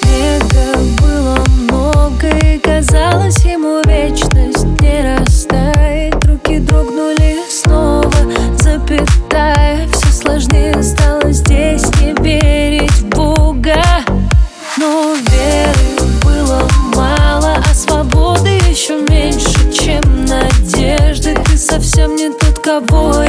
Снега было много и казалось ему вечность не растает. Руки дрогнули снова, запятая. Все сложнее стало здесь не верить в Бога. Но веры было мало, а свободы еще меньше, чем надежды. Ты совсем не тот, кого я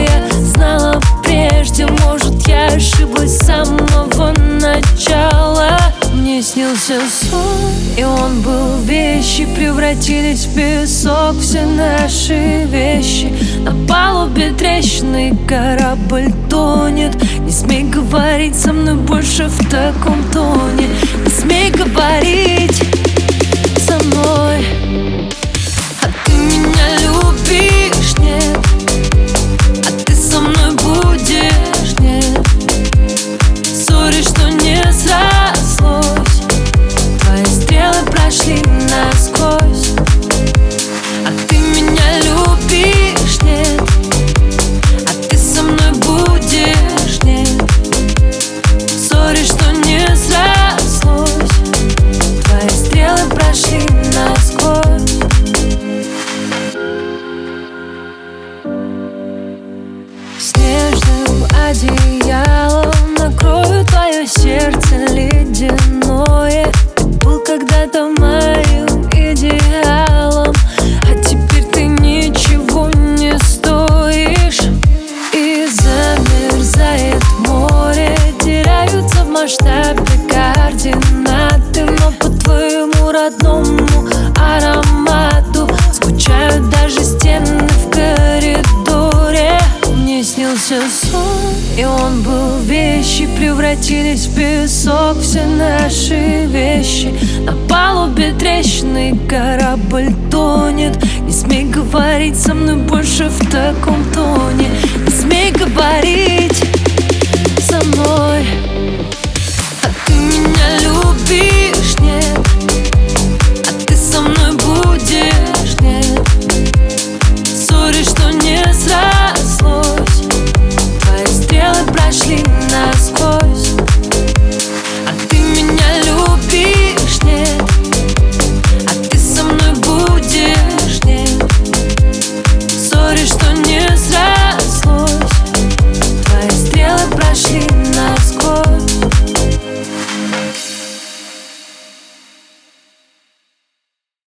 снился сон, и он был вещи Превратились в песок. Все наши вещи На палубе трещины. Корабль тонет. Не смей говорить со мной больше в таком тоне. Не смей говорить Снежным одеялом накрою твое сердце ледяное. Был когда-то моим идеалом А теперь ты ничего не стоишь. И замерзает море Теряются в масштабе координаты Но по твоему родному аромату Скучают даже стены Снился сон, и он был вещи Превратились в песок все наши вещи. На палубе трещины корабль тонет. Не смей говорить со мной больше в таком тоне. Не смей говорить